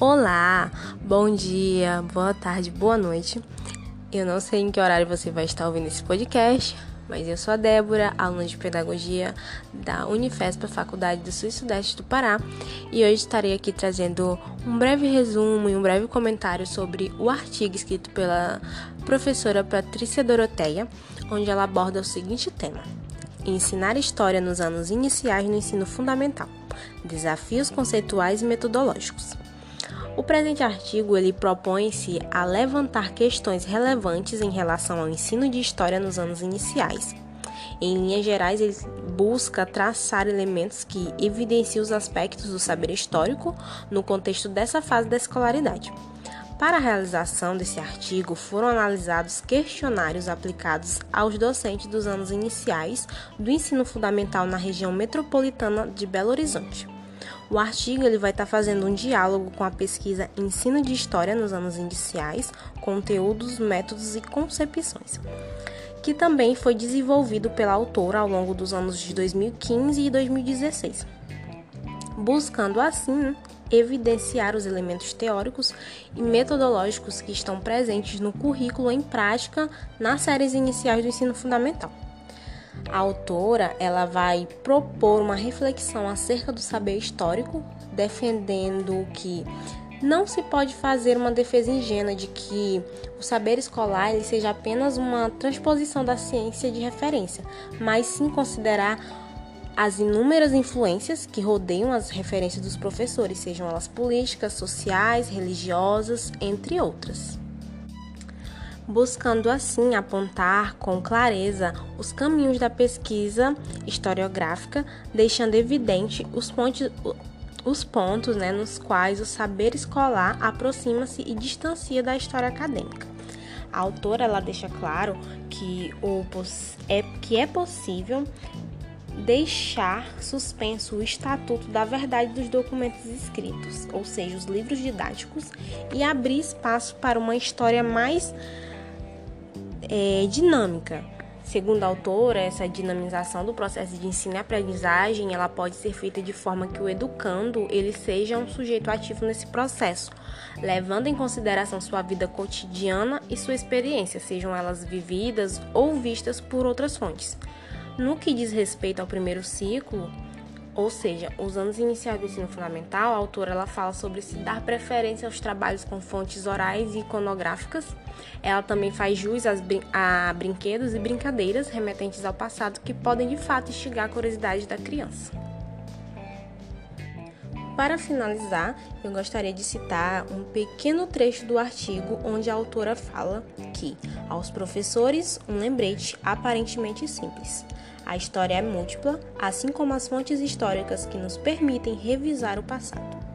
Olá, bom dia, boa tarde, boa noite. Eu não sei em que horário você vai estar ouvindo esse podcast, mas eu sou a Débora, aluna de Pedagogia da Unifesp, Faculdade do Sul e Sudeste do Pará, e hoje estarei aqui trazendo um breve resumo e um breve comentário sobre o artigo escrito pela professora Patrícia Doroteia, onde ela aborda o seguinte tema: Ensinar História nos anos iniciais no ensino fundamental. Desafios conceituais e metodológicos. O presente artigo ele propõe-se a levantar questões relevantes em relação ao ensino de história nos anos iniciais. Em linhas gerais, ele busca traçar elementos que evidenciam os aspectos do saber histórico no contexto dessa fase da escolaridade. Para a realização desse artigo, foram analisados questionários aplicados aos docentes dos anos iniciais do ensino fundamental na região metropolitana de Belo Horizonte. O artigo ele vai estar tá fazendo um diálogo com a pesquisa Ensino de História nos anos iniciais, conteúdos, métodos e concepções, que também foi desenvolvido pela autora ao longo dos anos de 2015 e 2016, buscando assim evidenciar os elementos teóricos e metodológicos que estão presentes no currículo em prática nas séries iniciais do ensino fundamental. A autora ela vai propor uma reflexão acerca do saber histórico, defendendo que não se pode fazer uma defesa ingênua de que o saber escolar seja apenas uma transposição da ciência de referência, mas sim considerar as inúmeras influências que rodeiam as referências dos professores, sejam elas políticas, sociais, religiosas, entre outras buscando assim apontar com clareza os caminhos da pesquisa historiográfica, deixando evidente os pontos, os pontos né, nos quais o saber escolar aproxima-se e distancia da história acadêmica. A autora ela deixa claro que, o, é, que é possível deixar suspenso o estatuto da verdade dos documentos escritos, ou seja, os livros didáticos, e abrir espaço para uma história mais é, dinâmica. Segundo a autora, essa dinamização do processo de ensino e aprendizagem, ela pode ser feita de forma que o educando ele seja um sujeito ativo nesse processo, levando em consideração sua vida cotidiana e sua experiência, sejam elas vividas ou vistas por outras fontes. No que diz respeito ao primeiro ciclo, ou seja, os anos iniciais do ensino fundamental, a autora ela fala sobre se dar preferência aos trabalhos com fontes orais e iconográficas. Ela também faz jus brin a brinquedos e brincadeiras remetentes ao passado que podem de fato instigar a curiosidade da criança. Para finalizar, eu gostaria de citar um pequeno trecho do artigo onde a autora fala que, aos professores, um lembrete aparentemente simples. A história é múltipla, assim como as fontes históricas que nos permitem revisar o passado.